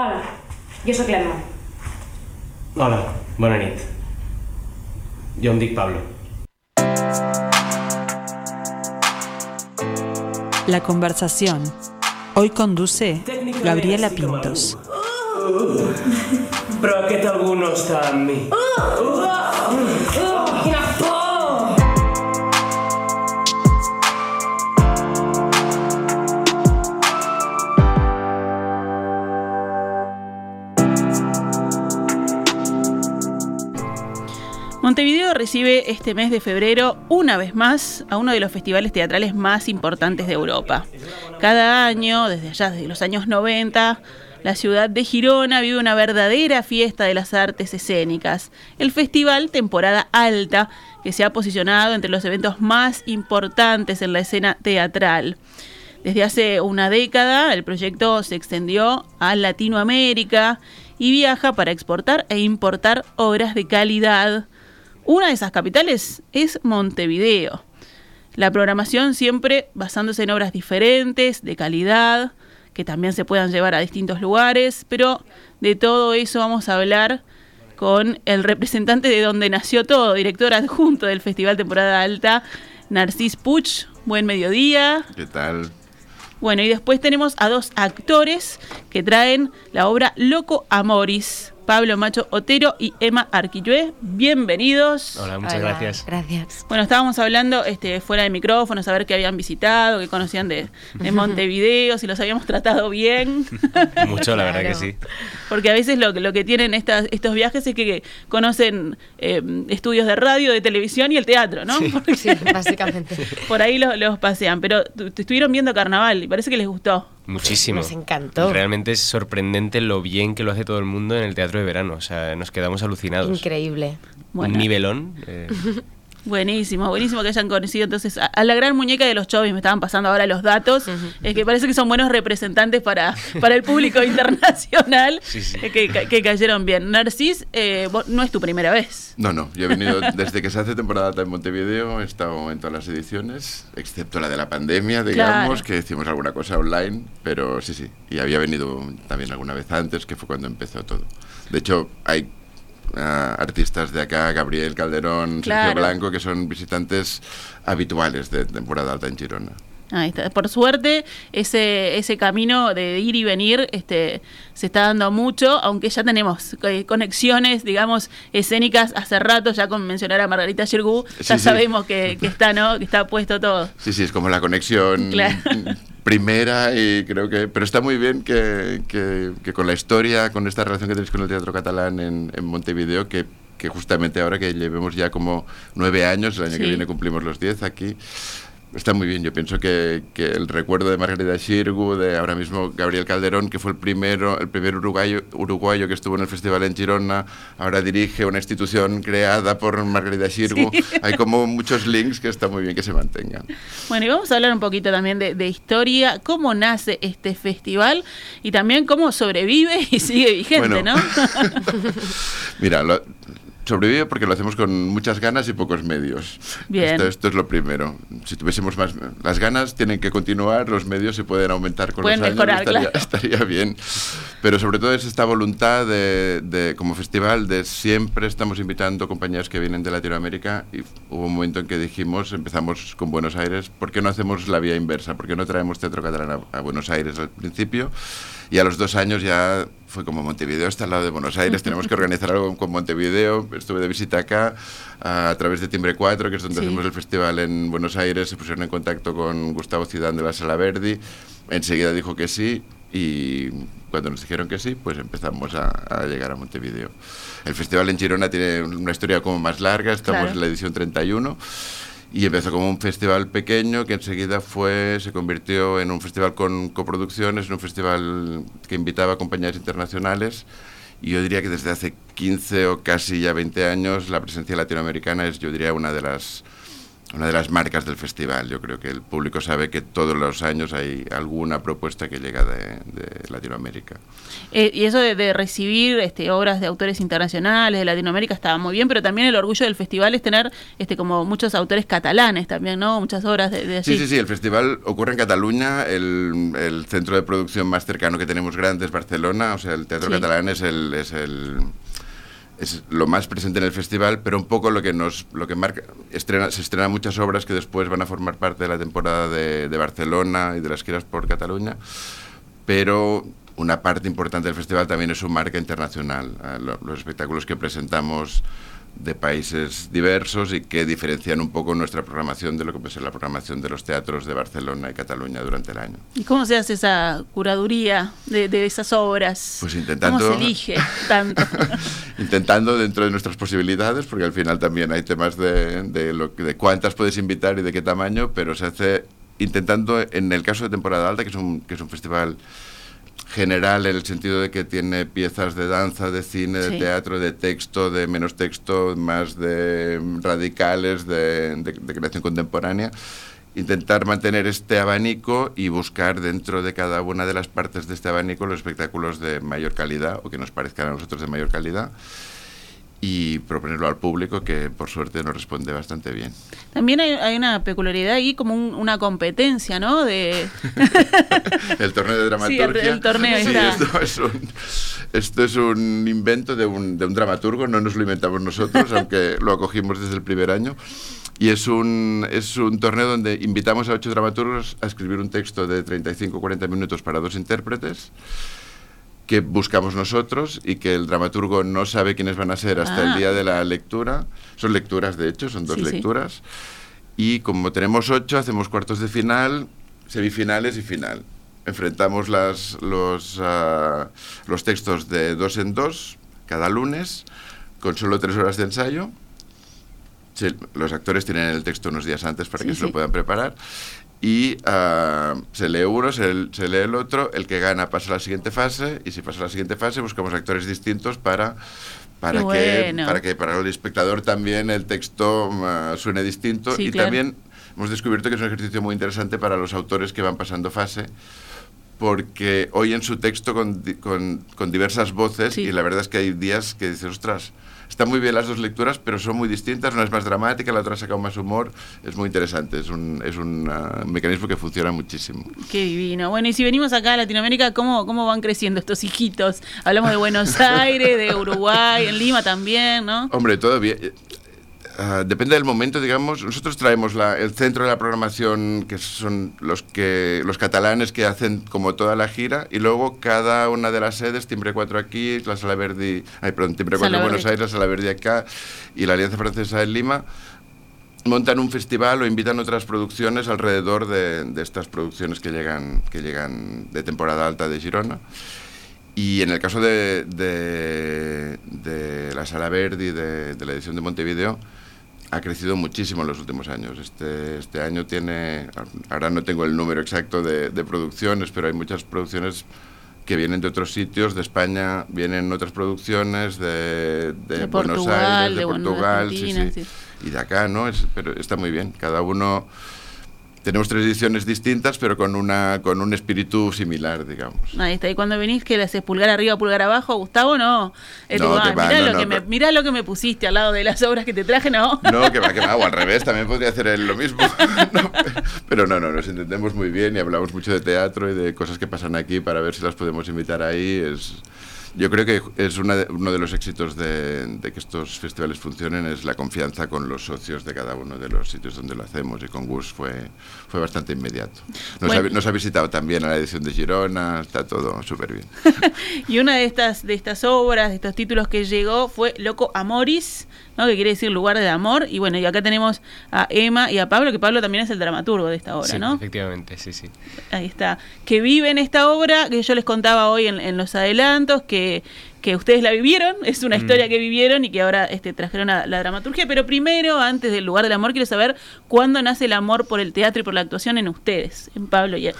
Hola, jo sóc l'Emma. Hola, bona nit. Jo em dic Pablo. La conversación. Hoy conduce Gabriela Pintos. Però aquest algú no està amb mi. Quina por! Montevideo recibe este mes de febrero una vez más a uno de los festivales teatrales más importantes de Europa. Cada año, desde allá, desde los años 90, la ciudad de Girona vive una verdadera fiesta de las artes escénicas. El festival Temporada Alta, que se ha posicionado entre los eventos más importantes en la escena teatral. Desde hace una década, el proyecto se extendió a Latinoamérica y viaja para exportar e importar obras de calidad. Una de esas capitales es Montevideo. La programación siempre basándose en obras diferentes, de calidad, que también se puedan llevar a distintos lugares, pero de todo eso vamos a hablar con el representante de donde nació todo, director adjunto del Festival Temporada Alta, Narcís Puch. Buen mediodía. ¿Qué tal? Bueno, y después tenemos a dos actores que traen la obra Loco Amoris. Pablo Macho Otero y Emma Arquillué. Bienvenidos. Hola, muchas gracias. Gracias. Bueno, estábamos hablando este, fuera de micrófono, saber qué habían visitado, qué conocían de, de Montevideo, si los habíamos tratado bien. Mucho, la verdad que sí. Porque a veces lo, que- lo que tienen estas, estos viajes es que, que conocen eh, estudios de radio, de televisión y el teatro, ¿no? Porque Sí, básicamente. por ahí los, los pasean. Pero tu- te estuvieron viendo carnaval y parece que les gustó. Muchísimo. Nos encantó. Realmente es sorprendente lo bien que lo hace todo el mundo en el teatro de verano. O sea, nos quedamos alucinados. Increíble. Bueno. Un nivelón. eh, Buenísimo, buenísimo que hayan conocido entonces a, a la gran muñeca de los chovis, me estaban pasando ahora los datos, es que parece que son buenos representantes para, para el público internacional, Sí, sí. eh, Que, que- cayeron bien. Narcis, eh, vos- no es tu primera vez. No, no, yo he venido desde que se hace temporada en Montevideo, he estado en todas las ediciones, excepto la de la pandemia, digamos, Claro. que hicimos alguna cosa online, pero sí, sí, y había venido también alguna vez antes, que fue cuando empezó todo. De hecho, hay ah, artistas de acá, Gabriel Calderón, Claro. Sergio Blanco, que son visitantes habituales de temporada alta en Girona. Ahí está. Por suerte, ese, ese camino de ir y venir este, se está dando mucho, aunque ya tenemos eh, conexiones, digamos, escénicas hace rato, ya con mencionar a Margarita Yergú, ya sí. sabemos que, que está, ¿no? Que está puesto todo. Sí, sí, es como la conexión Claro. primera y creo que... Pero está muy bien que, que- que con la historia, con esta relación que tenéis con el teatro catalán en, en Montevideo, que, que justamente ahora que llevemos ya como nueve años, el año Sí. que viene cumplimos los diez aquí, está muy bien. Yo pienso que, que el recuerdo de Margarita Xirgu, de ahora mismo Gabriel Calderón, que fue el primero, el primer uruguayo, uruguayo que estuvo en el festival en Girona, ahora dirige una institución creada por Margarita Xirgu. Hay como muchos links que está muy bien que se mantengan. Bueno, y vamos a hablar un poquito también de, de historia, cómo nace este festival y también cómo sobrevive y sigue vigente, Bueno. ¿no? Mira, lo- sobrevive porque lo hacemos con muchas ganas y pocos medios. Bien. Esto, esto es lo primero. Si tuviésemos más... Las ganas tienen que continuar, los medios se pueden aumentar con Pueden los años, mejorar, estaría, claro. estaría bien. Pero sobre todo es esta voluntad de, de, como festival, de siempre estamos invitando compañías que vienen de Latinoamérica y hubo un momento en que dijimos, empezamos con Buenos Aires, ¿por qué no hacemos la vía inversa? ¿Por qué no traemos teatro catalán a, a Buenos Aires al principio? Y a los dos años ya fue como Montevideo está al lado de Buenos Aires, tenemos que organizar algo con Montevideo. Estuve de visita acá a, través de Timbre 4, que es donde Sí. hacemos el festival en Buenos Aires. Se pusieron en contacto con Gustavo Zidane de la Sala Verdi. Enseguida dijo que sí y cuando nos dijeron que sí, pues empezamos a, a llegar a Montevideo. El festival en Girona tiene una historia como más larga, estamos Claro. en la edición 31. Y empezó como un festival pequeño que enseguida fue, se convirtió en un festival con coproducciones, en un festival que invitaba a compañías internacionales. Y yo diría que desde hace 15 o casi ya 20 años la presencia latinoamericana es, yo diría, una de las una de las marcas del festival. Yo creo que el público sabe que todos los años hay alguna propuesta que llega de, de Latinoamérica. Eh, y eso de, de recibir este, obras de autores internacionales de Latinoamérica estaba muy bien, pero también el orgullo del festival es tener este, como muchos autores catalanes también, ¿no? Muchas obras de, de allí. Sí, sí, sí, el festival ocurre en Cataluña, el, el centro de producción más cercano que tenemos grande es Barcelona, o sea, el Teatro Sí. Catalán es el... Es el es lo más presente en el festival, pero un poco lo que nos lo que marca estrena, se estrenan muchas obras que después van a formar parte de la temporada de, de Barcelona y de las giras por Cataluña, pero una parte importante del festival también es su marca internacional, eh, lo- los espectáculos que presentamos de países diversos y que diferencian un poco nuestra programación de lo que puede ser la programación de los teatros de Barcelona y Cataluña durante el año. ¿Y cómo se hace esa curaduría de, de esas obras? Pues intentando- ¿Cómo se elige tanto? Intentando dentro de nuestras posibilidades, porque al final también hay temas de, de, lo, de cuántas puedes invitar y de qué tamaño, pero se hace intentando, en el caso de temporada alta, que es un, que es un festival general en el sentido de que tiene piezas de danza, de cine, de teatro, de texto, de menos texto, más de radicales, de, de- de creación contemporánea. Intentar mantener este abanico y buscar dentro de cada una de las partes de este abanico los espectáculos de mayor calidad o que nos parezcan a nosotros de mayor calidad y proponerlo al público que por suerte nos responde bastante bien. También hay, hay una peculiaridad ahí, como un- una competencia, ¿no? De, el torneo de dramaturgia. el- el torneo, Sí, está. esto es un, esto es un invento de un, de un dramaturgo, no nos lo inventamos nosotros, aunque lo acogimos desde el primer año. Y es un, es un torneo donde invitamos a ocho dramaturgos a escribir un texto de 35-40 minutos para dos intérpretes que buscamos nosotros y que el dramaturgo no sabe quiénes van a ser hasta Ah. el día de la lectura. Son lecturas, de hecho, son dos Sí, sí. lecturas. Y como tenemos ocho, hacemos cuartos de final, semifinales y final. Enfrentamos las, los, ah, los textos de dos en dos cada lunes, con solo tres horas de ensayo. Se- los actores tienen el texto unos días antes para Sí, que se lo sí. puedan preparar. Y ah, se lee uno, se, se lee el otro, el que gana pasa a la siguiente fase, y si pasa a la siguiente fase buscamos actores distintos para, para, que, para que para el espectador también el texto ah, suene distinto. Sí, y claro. también hemos descubierto que es un ejercicio muy interesante para los autores que van pasando fase, porque oyen su texto con, con, con diversas voces Sí. y la verdad es que hay días que dices, ostras, están muy bien las dos lecturas, pero son muy distintas, una es más dramática, la otra ha sacado más humor, es muy interesante, es un, es un ah, mecanismo que funciona muchísimo. Qué divino. Bueno, y si venimos acá a Latinoamérica, ¿cómo, cómo van creciendo estos hijitos? Hablamos de Buenos Aires, de Uruguay, en Lima también, ¿no? Hombre, todo ah, depende del momento, digamos. Nosotros traemos la- el centro de la programación, que son los que los catalanes que hacen como toda la gira, y luego cada una de las sedes, Timbre 4 aquí, la Sala Verdi, ay, perdón, Timbre 4 en Buenos. Aires, la Sala Verdi acá, y la Alianza Francesa en Lima, montan un festival o invitan otras producciones alrededor de, de estas producciones que llegan, que llegan de temporada alta de Girona. Y en el caso de, de, de la Sala Verdi, de, de la edición de Montevideo, ha crecido muchísimo en los últimos años. Este, este año tiene, ahora no tengo el número exacto de, de producciones, pero hay muchas producciones que vienen de otros sitios, de España vienen otras producciones, de, de, De Buenos Portugal, Aires, de, Portugal, sí, Argentina, sí. sí. y de acá, ¿no? Es- pero está muy bien, cada uno... Tenemos tres ediciones distintas, pero con, una, con un espíritu similar, digamos. Ahí está. Y cuando venís, que le haces pulgar arriba, pulgar abajo, Gustavo, no. Eh, No, que ah, va, mirá, no, lo no, que me, mirá lo que me pusiste al lado de las obras que te traje, no. No, que va, que va, o al revés, también podría hacer él lo mismo. Pero no, no, nos entendemos muy bien y hablamos mucho de teatro y de cosas que pasan aquí para ver si las podemos invitar ahí. Es, yo creo que es una de- uno de los éxitos de, de que estos festivales funcionen, es la confianza con los socios de cada uno de los sitios donde lo hacemos y con Gus fue, fue bastante inmediato. Nos, Bueno. ha, nos ha visitado también a la edición de Girona, está todo súper bien. Y una de estas, de estas obras, de estos títulos que llegó fue Loco Amoris, ¿no? que quiere decir lugar de amor. Y bueno, y acá tenemos a Emma y a Pablo, que Pablo también es el dramaturgo de esta obra, Sí, ¿no? efectivamente, sí, sí. Ahí está. Que vive en esta obra, que yo les contaba hoy en, en los adelantos, que, que ustedes la vivieron, es una Mm. historia que vivieron y que ahora este, trajeron a la dramaturgia. Pero primero, antes del lugar del amor, quiero saber cuándo nace el amor por el teatro y por la actuación en ustedes, en Pablo y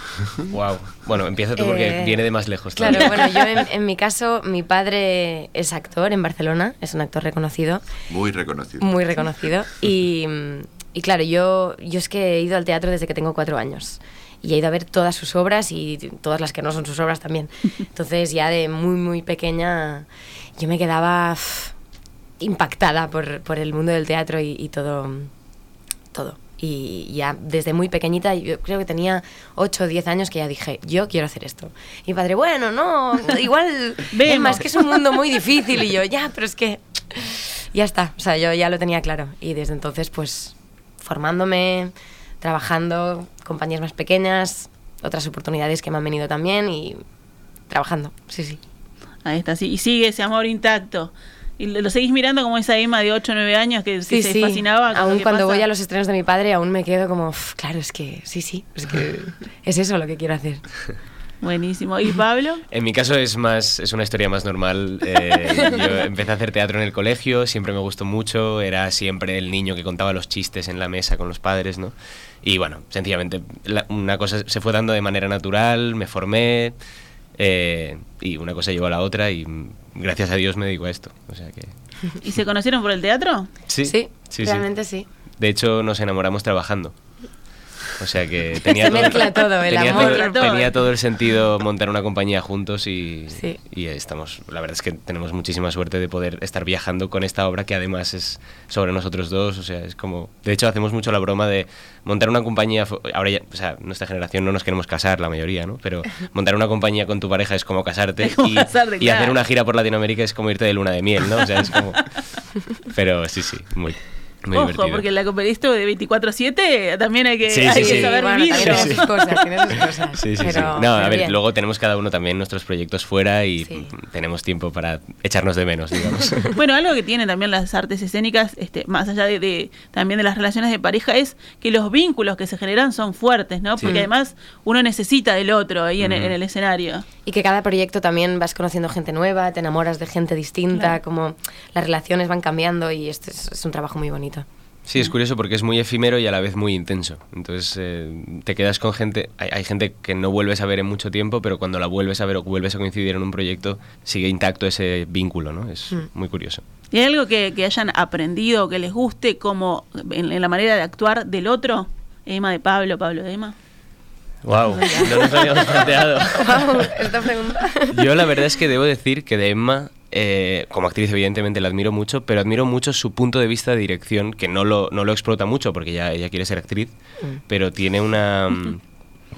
Wow. Bueno, empieza tú porque Eh, viene de más lejos. Claro, todavía. bueno, yo en, en mi caso, mi padre es actor en Barcelona, es un actor reconocido, Muy reconocido. muy reconocido, y, y claro, yo, yo es que he ido al teatro desde que tengo cuatro años y he ido a ver todas sus obras y todas las que no son sus obras también. Entonces ya de muy, muy pequeña yo me quedaba uf, impactada por, por el mundo del teatro y, y todo, todo. Y ya desde muy pequeñita, yo creo que tenía 8 o 10 años que ya dije, yo quiero hacer esto. Y mi padre, bueno, no, igual, es que es un mundo muy difícil. Y yo, ya, pero es que ya está. O sea, yo ya lo tenía claro. Y desde entonces, pues, formándome, trabajando, compañías más pequeñas, otras oportunidades que me han venido también y trabajando, sí, sí. Ahí está, sí. Y sigue ese amor intacto. Y lo seguís mirando como esa Emma de 8 o 9 años que, que Sí, se fascinaba. con Aún que cuando pasa. voy a los estrenos de mi padre, aún me quedo como, "Uf, claro, es que sí, sí, es que es eso lo que quiero hacer. Buenísimo. ¿Y Pablo? En mi caso es más es una historia más normal. Eh, yo empecé a hacer teatro en el colegio, siempre me gustó mucho, era siempre el niño que contaba los chistes en la mesa con los padres, ¿no? Y bueno, sencillamente la- una cosa se fue dando de manera natural, me formé eh, y una cosa llevó a la otra y gracias a Dios me dedico a esto. O sea que ¿Y se conocieron por el teatro? sí, Sí, sí, sí. realmente sí. De hecho nos enamoramos trabajando. O sea que tenía Se mezcla todo, el tenía amor. todo- Todo. tenía todo el sentido montar una compañía juntos y, Sí. y estamos, la verdad es que tenemos muchísima suerte de poder estar viajando con esta obra que además es sobre nosotros dos, o sea, es como, de hecho hacemos mucho la broma de montar una compañía, ahora ya, o sea, nuestra generación no nos queremos casar la mayoría, ¿no? Pero montar una compañía con tu pareja es como casarte Es como y, casarte, y claro. hacer una gira por Latinoamérica es como irte de luna de miel, ¿no? O sea, es como, pero sí, sí, muy, muy Ojo, divertido. porque la esto de 24-7 también hay que, Sí, hay sí, que sí. saber bueno, vivir. tiene sus cosas, tiene sus cosas. Sí, sí, sí. pero- No, a ver, bien. luego tenemos cada uno también nuestros proyectos fuera y Sí. tenemos tiempo para echarnos de menos, digamos. Bueno, algo que tienen también las artes escénicas, este, más allá de, de- también de las relaciones de pareja, es que los vínculos que se generan son fuertes, ¿no? Sí. Porque además uno necesita del otro ahí en, Ujú. en el escenario. Y que cada proyecto también vas conociendo gente nueva, te enamoras de gente distinta, Claro. como las relaciones van cambiando y esto es, es un trabajo muy bonito. Sí, es curioso porque es muy efímero y a la vez muy intenso. Entonces eh, te quedas con gente, hay, hay gente que no vuelves a ver en mucho tiempo, pero cuando la vuelves a ver o vuelves a coincidir en un proyecto, sigue intacto ese vínculo, ¿no? Es Mm. muy curioso. ¿Y hay algo que, que hayan aprendido, que les guste, como en, en la manera de actuar del otro? Emma de Pablo, Pablo de Emma. Wow, no nos habíamos planteado. Wow, esta pregunta. Yo la verdad es que debo decir que de Emma, eh, como actriz evidentemente la admiro mucho, pero admiro mucho su punto de vista de dirección, que no lo, no lo explota mucho porque ya ella quiere ser actriz, pero tiene una... mm,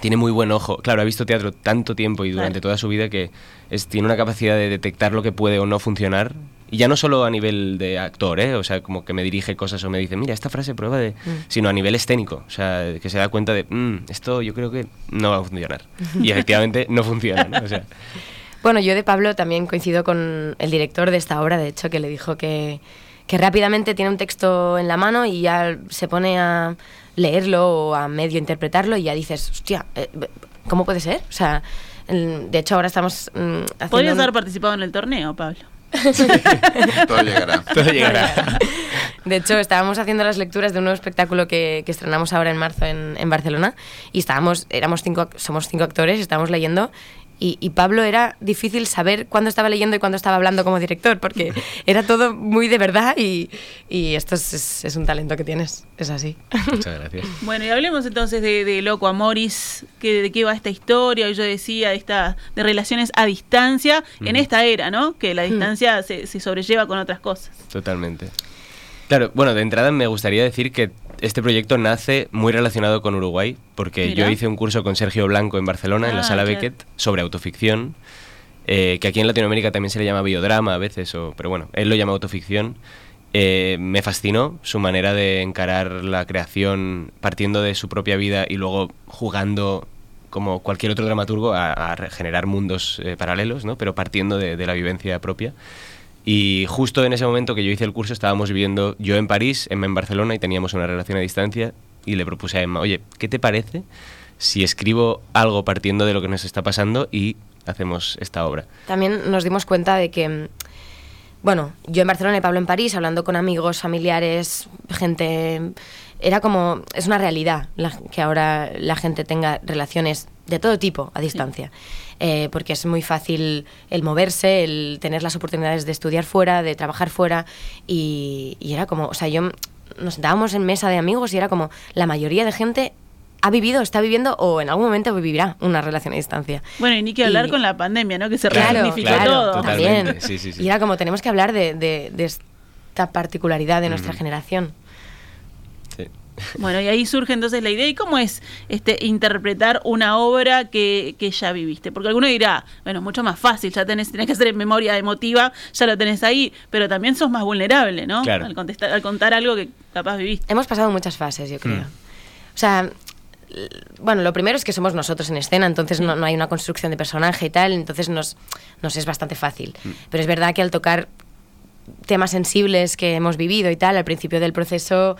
Tiene muy buen ojo. Claro, ha visto teatro tanto tiempo y durante Claro. toda su vida que es, tiene una capacidad de detectar lo que puede o no funcionar. Y ya no solo a nivel de actor, ¿eh? O sea, como que me dirige cosas o me dice, mira, esta frase prueba de... Sino a nivel escénico. O sea, que se da cuenta de, "Mm, esto yo creo que no va a funcionar. Y efectivamente no funciona, ¿no? O sea, Bueno, yo de Pablo también coincido con el director de esta obra, de hecho, que le dijo que, que rápidamente tiene un texto en la mano y ya se pone a leerlo o a medio interpretarlo y ya dices, hostia, eh, ¿cómo puede ser? O sea, de hecho ahora estamos mm, haciendo... Podrías un- haber participado en el torneo, Pablo. Todo llegará. todo llegará. De hecho, estábamos haciendo las lecturas de un nuevo espectáculo que, que estrenamos ahora en marzo en, en Barcelona y estábamos, éramos cinco, somos cinco actores, estábamos leyendo y, y Pablo era difícil saber cuándo estaba leyendo y cuándo estaba hablando como director porque era todo muy de verdad y, y esto es, es- es un talento que tienes, es así. Muchas gracias. Bueno, y hablemos entonces de, de Loco Amoris, que, de qué va esta historia. Yo decía de, esta, de relaciones a distancia en esta era, ¿no? Que la distancia se, se sobrelleva con otras cosas. Totalmente. Claro, bueno, de entrada me gustaría decir que este proyecto nace muy relacionado con Uruguay, porque Mira. yo hice un curso con Sergio Blanco en Barcelona, en la Ah, sala claro. Beckett, sobre autoficción, eh, que aquí en Latinoamérica también se le llama biodrama a veces, o, pero bueno, él lo llama autoficción. Eh, me fascinó su manera de encarar la creación partiendo de su propia vida y luego jugando como cualquier otro dramaturgo a, a generar mundos eh, paralelos, ¿no? pero partiendo de, de la vivencia propia. Y justo en ese momento que yo hice el curso estábamos viviendo yo en París, Emma en Barcelona y teníamos una relación a distancia y le propuse a Emma, oye, ¿qué te parece si escribo algo partiendo de lo que nos está pasando y hacemos esta obra? También nos dimos cuenta de que, bueno, yo en Barcelona y Pablo en París, hablando con amigos, familiares, gente, era como, es una realidad que ahora la gente tenga relaciones de todo tipo a distancia. Eh, porque es muy fácil el moverse, el tener las oportunidades de estudiar fuera, de trabajar fuera, y, y era como, o sea, yo nos sentábamos en mesa de amigos y era como la mayoría de gente ha vivido, está viviendo o en algún momento vivirá una relación a distancia. Bueno, y ni que hablar Y- con la pandemia, ¿no? Que se Claro, resignificó claro, todo. Totalmente, también. sí, sí, sí. Y era como tenemos que hablar de, de- de esta particularidad de nuestra Mm. generación. Bueno, y ahí surge entonces la idea. ¿Y cómo es este interpretar una obra que, que ya viviste? Porque alguno dirá, bueno, es mucho más fácil, ya tenés, tenés que hacer en memoria emotiva, ya lo tenés ahí, pero también sos más vulnerable, ¿no? Claro. Al, contestar, al contar algo que capaz viviste. Hemos pasado muchas fases, yo creo. Mm. O sea, bueno, lo primero es que somos nosotros en escena, entonces no, no hay una construcción de personaje y tal, entonces nos, nos es bastante fácil. Pero es verdad que al tocar temas sensibles que hemos vivido y tal, al principio del proceso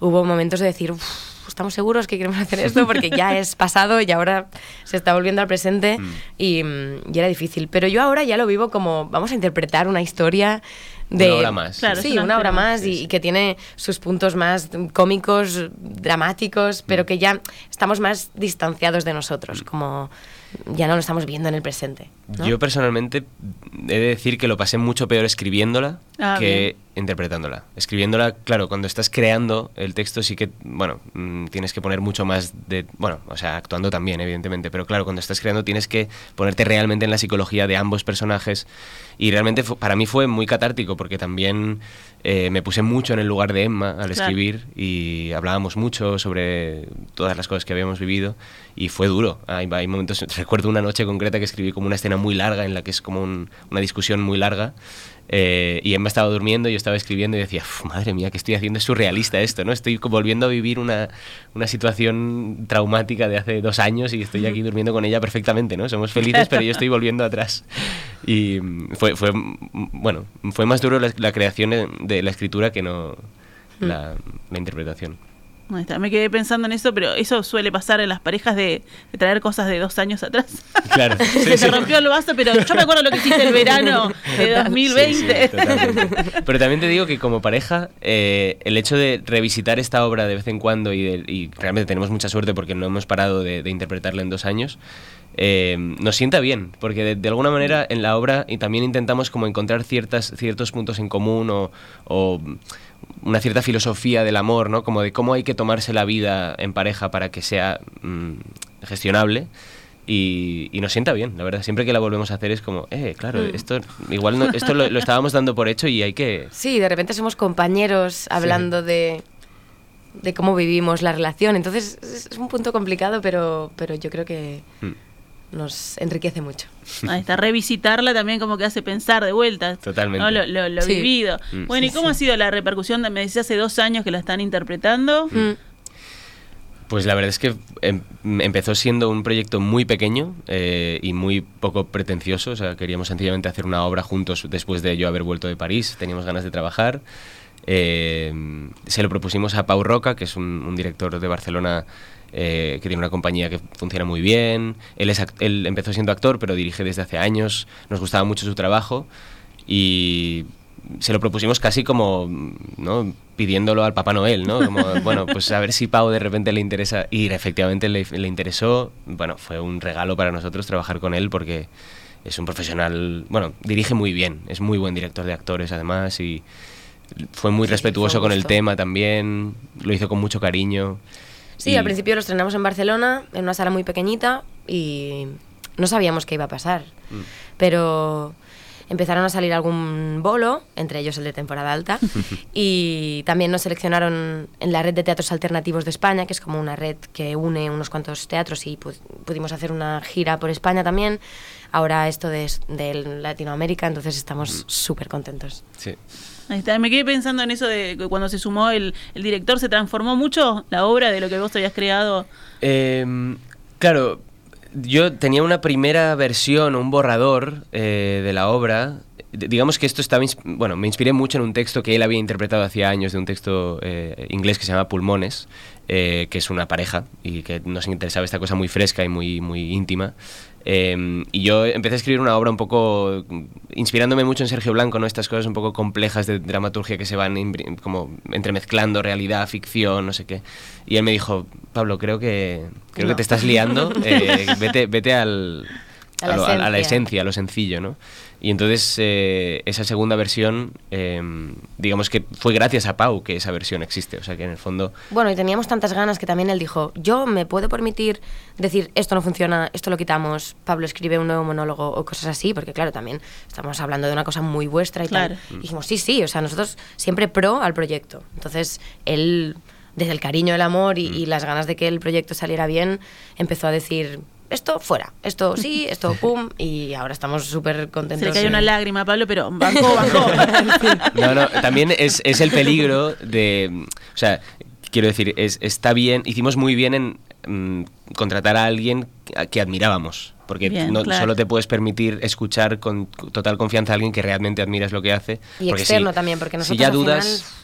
hubo momentos de decir, "Uf, estamos seguros que queremos hacer esto porque ya es pasado y ahora se está volviendo al presente y, mm, y era difícil. Pero yo ahora ya lo vivo como, vamos a interpretar una historia de... Una obra más. Claro, sí, una una obra más Sí, y, sí. y que tiene sus puntos más cómicos, dramáticos, Mm. pero que ya estamos más distanciados de nosotros, como ya no lo estamos viendo en el presente. ¿no? Yo personalmente he de decir que lo pasé mucho peor escribiéndola Ah, que interpretándola. Escribiéndola, claro, cuando estás creando el texto sí que, bueno, mm, tienes que poner mucho más de, bueno, o sea, actuando también, evidentemente, pero claro, cuando estás creando tienes que ponerte realmente en la psicología de ambos personajes y realmente para mí fue muy catártico porque también eh, me puse mucho en el lugar de Emma al Claro. escribir y hablábamos mucho sobre todas las cosas que habíamos vivido y fue duro. Hay, hay momentos, recuerdo una noche concreta que escribí como una escena muy larga en la que es como un- una discusión muy larga eh, y Emma estaba durmiendo, yo estaba escribiendo y decía, "Uf, madre mía, ¿qué estoy haciendo? Es surrealista esto, ¿no? Estoy volviendo a vivir una, una situación traumática de hace dos años y estoy aquí durmiendo con ella perfectamente, ¿no? Somos felices, pero yo estoy volviendo atrás. Y mm, fue, fue mm, bueno, fue más duro la, la creación de la escritura que no la, la interpretación. Ahí está, Me quedé pensando en eso, pero eso suele pasar en las parejas de, de traer cosas de dos años atrás. Claro. Se Sí, te sí. rompió el vaso, pero yo me acuerdo lo que hiciste el verano de 2020. Sí. Pero también te digo que como pareja, eh, el hecho de revisitar esta obra de vez en cuando y, de- y realmente tenemos mucha suerte porque no hemos parado de, de interpretarla en dos años, eh, nos sienta bien, porque de, de alguna manera en la obra y también intentamos como encontrar ciertas, ciertos puntos en común o, o una cierta filosofía del amor, ¿no? Como de cómo hay que tomarse la vida en pareja para que sea mm, gestionable. Y, y nos sienta bien, la verdad. Siempre que la volvemos a hacer es como, eh, claro, esto igual no- esto lo, lo estábamos dando por hecho y hay que... Sí, de repente somos compañeros hablando de, de cómo vivimos la relación. Entonces es es un punto complicado, pero, pero yo creo que Mm, nos enriquece mucho. Ahí está, revisitarla también como que hace pensar de vuelta. Totalmente. ¿no? Lo, lo- lo Sí. vivido. Mm. Bueno, ¿y Sí, cómo sí. ha sido la repercusión? de- Me decía hace dos años que la están interpretando. Mm. Pues la verdad es que em- empezó siendo un proyecto muy pequeño eh, y muy poco pretencioso. O sea, queríamos sencillamente hacer una obra juntos después de yo haber vuelto de París. Teníamos ganas de trabajar. Eh, se lo propusimos a Pau Roca, que es un, un director de Barcelona eh, que tiene una compañía que funciona muy bien. Él, es, él empezó siendo actor, pero dirige desde hace años. Nos gustaba mucho su trabajo y se lo propusimos casi como ¿no? pidiéndolo al Papá Noel, ¿no? Como, bueno, pues a ver si Pau de repente le interesa. Y efectivamente le, le interesó. Bueno, fue un regalo para nosotros trabajar con él porque es un profesional, bueno, dirige muy bien, es muy buen director de actores además y fue muy Sí, respetuoso con el tema también, lo hizo con mucho cariño. Sí, Y- al principio lo estrenamos en Barcelona, en una sala muy pequeñita, y no sabíamos qué iba a pasar. Mm. Pero empezaron a salir algún bolo, entre ellos el de temporada alta, y también nos seleccionaron en la red de teatros alternativos de España, que es como una red que une unos cuantos teatros y pu- pudimos hacer una gira por España también. Ahora esto de, de Latinoamérica, entonces Mm. estamos súper contentos. Sí. Ahí está. Me quedé pensando en eso de que cuando se sumó el, el director, ¿se transformó mucho la obra de lo que vos habías creado? Eh, claro, yo tenía una primera versión, un borrador eh, de la obra. Digamos que esto estaba, bueno, me inspiré mucho en un texto que él había interpretado hacía años, de un texto eh, inglés que se llama Pulmones, eh, que es una pareja y que nos interesaba esta cosa muy fresca y muy, muy íntima. Eh, y yo empecé a escribir una obra un poco inspirándome mucho en Sergio Blanco, ¿no? Estas cosas un poco complejas de dramaturgia que se van como entremezclando realidad, ficción, no sé qué. Y él me dijo, Pablo, creo que creo que te estás liando, eh, vete, vete al, A la lo, a- a la esencia. a lo sencillo, ¿no? Y entonces eh, esa segunda versión, eh, digamos que fue gracias a Pau que esa versión existe. O sea que en el fondo, Bueno, y teníamos tantas ganas que también él dijo, yo me puedo permitir decir, esto no funciona, esto lo quitamos, Pablo escribe un nuevo monólogo o cosas así, porque claro, también estamos hablando de una cosa muy vuestra y Claro. tal. Y dijimos, sí, sí, o sea, nosotros siempre pro al proyecto. Entonces, él, desde el cariño, el amor y, y las ganas de que el proyecto saliera bien, empezó a decir, esto fuera, esto sí, esto pum, y ahora estamos súper contentos. Se le cayó una lágrima Pablo, pero bancó, bancó. No, no, también es, es el peligro de... O sea, quiero decir, es, está bien, hicimos muy bien en mm, contratar a alguien que- que admirábamos. Porque Bien, no, claro. solo te puedes permitir escuchar con total confianza a alguien que realmente admiras lo que hace. Y porque externo si- también, porque nosotros si ya al dudas... final,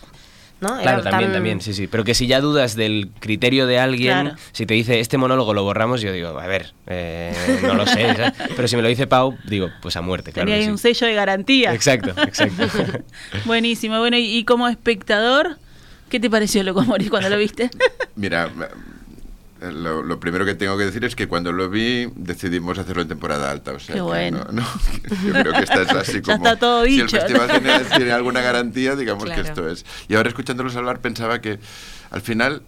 ¿no? Era Claro, también, tan- también, sí, sí. Pero que si ya dudas del criterio de alguien, Claro. si te dice este monólogo lo borramos, yo digo, a ver, eh, no lo sé. ¿sabes? Pero si me lo dice Pau, digo, pues a muerte, claro. Tenía sí. un sello de garantía. Exacto, exacto. Buenísimo. Bueno, y, y como espectador, ¿qué te pareció Loco Morir cuando lo viste? Mira, lo, lo primero que tengo que decir es que cuando lo vi decidimos hacerlo en temporada alta. O sea, Qué bueno. no- no, yo creo que esta es así Ya como... está todo si el dicho. festival tiene, tiene alguna garantía, digamos Claro. que esto es. Y ahora escuchándolos hablar pensaba que al final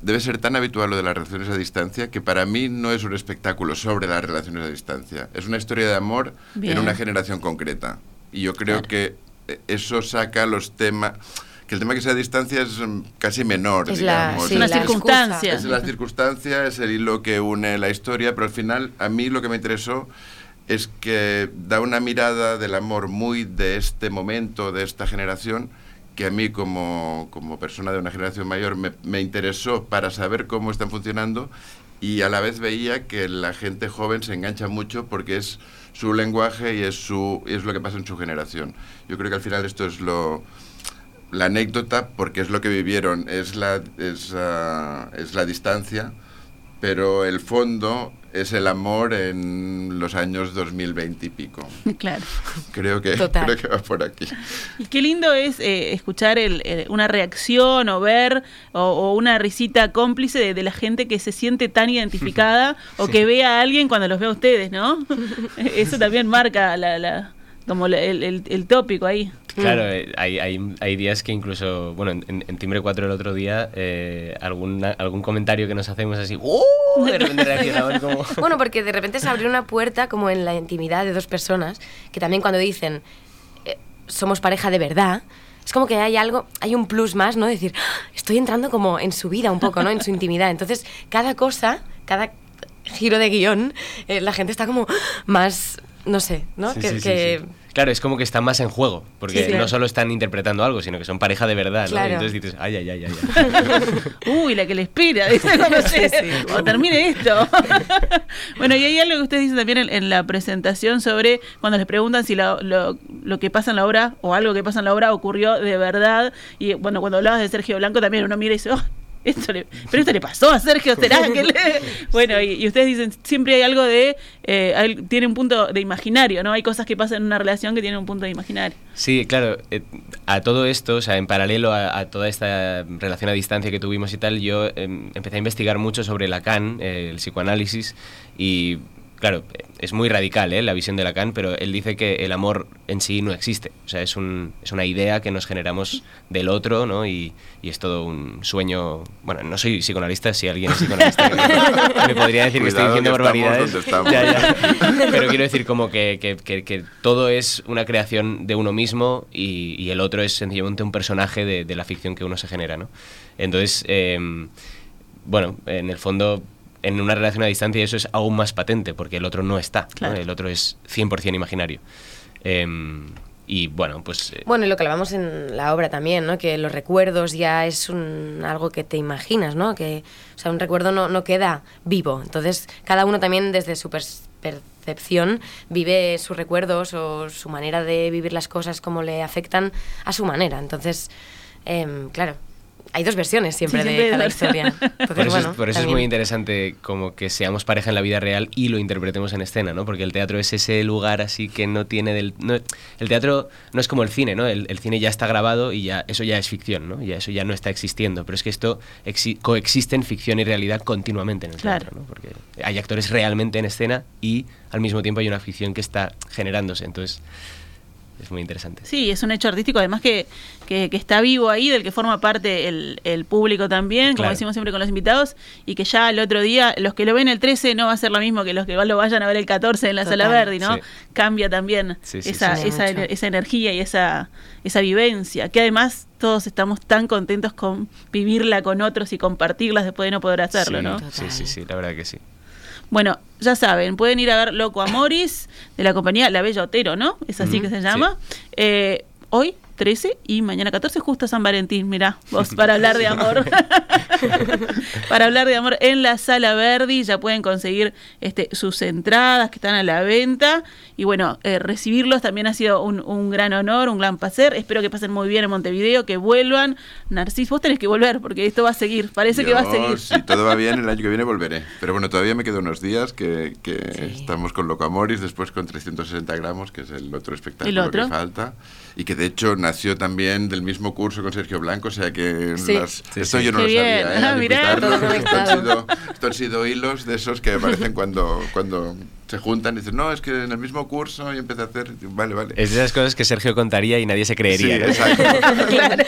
debe ser tan habitual lo de las relaciones a distancia que para mí no es un espectáculo sobre las relaciones a distancia. Es una historia de amor Bien. en una generación concreta. Y yo creo Claro. que eh, eso saca los temas... Que el tema que sea a distancia es mm, casi menor, Es la- digamos. sí, la circunstancia. Es la circunstancia, es el hilo que une la historia, pero al final a mí lo que me interesó es que da una mirada del amor muy de este momento, de esta generación, que a mí como, como persona de una generación mayor me, me interesó para saber cómo están funcionando y a la vez veía que la gente joven se engancha mucho porque es su lenguaje y es, su, y es lo que pasa en su generación. Yo creo que al final esto es lo, la anécdota, porque es lo que vivieron, es la, es, ah, es la distancia, pero el fondo es el amor en los años 2020 y pico. claro. Creo que, Total. creo que va por aquí. Y qué lindo es eh, escuchar el- una reacción o ver o, o una risita cómplice de, de la gente que se siente tan identificada o que ve a alguien cuando los ve a ustedes, ¿no? Eso también marca la, la- como la- el, el- el tópico ahí. Claro, eh, hay, hay, hay días que incluso, bueno, en, en- Timbre 4 el otro día, eh, alguna- algún comentario que nos hacemos así, ¡uh! De repente reaccionamos como... Bueno, porque de repente se abrió una puerta como en la intimidad de dos personas, que también cuando dicen eh, somos pareja de verdad, es como que hay algo, hay un plus más, ¿no? Decir, "Ah, estoy entrando como en su vida un poco, ¿no? En su intimidad. Entonces, cada cosa, cada giro de guion, eh, la gente está como más, no sé, ¿no? Sí, que, sí, sí, que- sí. Claro, es como que están más en juego, porque Sí, claro. no solo están interpretando algo, sino que son pareja de verdad, ¿no? Claro. Y entonces dices, ay, ay, ay, ay. ay". Uy, la que le espera, dice cuando se- cuando termine esto. bueno, y hay algo que ustedes dicen también en, en la presentación sobre cuando les preguntan si lo, lo- lo que pasa en la obra o algo que pasa en la obra ocurrió de verdad. Y bueno, cuando hablabas de Sergio Blanco también uno mira y dice, "Oh, esto le, pero esto le pasó a Sergio, ¿será que le-?" Bueno, y, y ustedes dicen, siempre hay algo de, eh, hay- tiene un punto de imaginario, ¿no? Hay cosas que pasan en una relación que tienen un punto de imaginario. Sí, claro. eh, a todo esto, o sea, en paralelo a, a toda esta relación a distancia que tuvimos y tal, yo em, empecé a investigar mucho sobre Lacan, eh, el psicoanálisis, y claro, es muy radical ¿eh? la visión de Lacan, pero él dice que el amor en sí no existe. O sea, es, un, es una idea que nos generamos del otro, ¿no? Y, y es todo un sueño... Bueno, no soy psicoanalista, si alguien es psicoanalista me, me podría decir que estoy diciendo barbaridades. Ya, ya. Pero quiero decir como que, que- que- que todo es una creación de uno mismo y, y el otro es sencillamente un personaje de, de la ficción que uno se genera, ¿no? Entonces, em, bueno, en el fondo, en una relación a distancia eso es aún más patente porque el otro no está, ¿no? Claro. el otro es 100% imaginario. Em, y bueno, pues... eh, Bueno, y lo que hablamos en la obra también, ¿no? Que los recuerdos ya es un, algo que te imaginas, ¿no? Que, o sea, un recuerdo no, no queda vivo. Entonces, cada uno también desde su percepción vive sus recuerdos o su manera de vivir las cosas como le afectan a su manera. Entonces, em, claro, hay dos versiones siempre Sí, de siempre dos historia. Entonces, Por eso, bueno, es, por eso es también- muy interesante como que seamos pareja en la vida real y lo interpretemos en escena, ¿no? Porque el teatro es ese lugar así que no tiene del... no- el teatro no es como el cine, ¿no? El, el cine ya está grabado y ya eso ya es ficción, ¿no? Ya eso ya no está existiendo. Pero es que esto exi- coexiste en ficción y realidad continuamente en el Claro. teatro, ¿no? Porque hay actores realmente en escena y al mismo tiempo hay una ficción que está generándose. Entonces es muy interesante. Sí, es un hecho artístico, además que, que, que está vivo ahí, del que forma parte el, el público también, como Claro. decimos siempre con los invitados, y que ya el otro día, los que lo ven el 13 no va a ser lo mismo que los que lo vayan a ver el 14 en la Total. Sala Verdi, ¿no? Sí. Cambia también Sí, sí, esa, esa, energía y esa, esa vivencia, que además todos estamos tan contentos con vivirla con otros y compartirlas después de no poder hacerlo, sí, ¿no? Sí, sí, sí, la verdad que sí. Bueno, ya saben, pueden ir a ver Loco Amoris de la compañía La Bella Otero, ¿no? Es así que se llama. Eh, hoy 13 y mañana 14 justo San Valentín, mirá, vos para hablar de amor. para hablar de amor en la Sala Verdi, ya pueden conseguir este, sus entradas que están a la venta. Y bueno, eh, recibirlos también ha sido un, un gran honor, un gran placer. Espero que pasen muy bien en Montevideo, que vuelvan. Narcis, vos tenés que volver porque esto va a seguir, parece que va a seguir. Si todo va bien, el año que viene volveré. Pero bueno, todavía me quedan unos días que, que Sí. estamos con Loco Amoris, después con 360 gramos, que es el otro espectáculo ¿El otro? que falta. Y que de hecho nació también del mismo curso con Sergio Blanco, o sea que Sí. las- Sí, esto sí. yo no Qué lo bien. sabía. ¿eh? Ah, Todo esto, han sido, esto han sido hilos de esos que aparecen cuando, cuando se juntan y dicen, no, es que en el mismo curso y empecé a hacer, vale, vale. Es de esas cosas que Sergio contaría y nadie se creería. Sí, ¿no? exacto. Claro.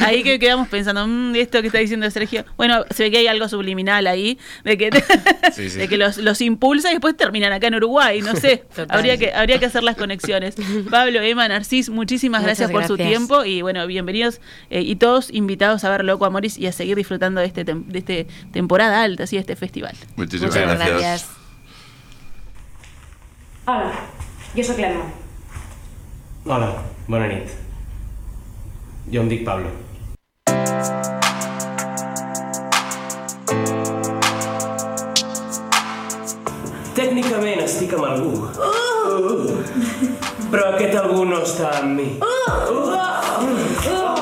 Ahí que quedamos pensando, "Mm, esto que está diciendo Sergio. Bueno, se ve que hay algo subliminal ahí, de que, Sí, sí. de que los, los impulsa y después terminan acá en Uruguay, no sé. Total. habría, que, habría que hacer las conexiones. Pablo, Emma, Narcis, muchísimas Muchas gracias por su tiempo y bueno, bienvenidos eh, y todos invitados a ver Loco Amoris y a seguir disfrutando de este, tem- de este temporada alta, así, de este festival. Muchísimas Muchas gracias. gracias. Hola, jo sóc l'Emma. Hola, bona nit. Jo em dic Pablo. Tècnicament estic amb algú. Uh! Però aquest algú no està amb mi. Quina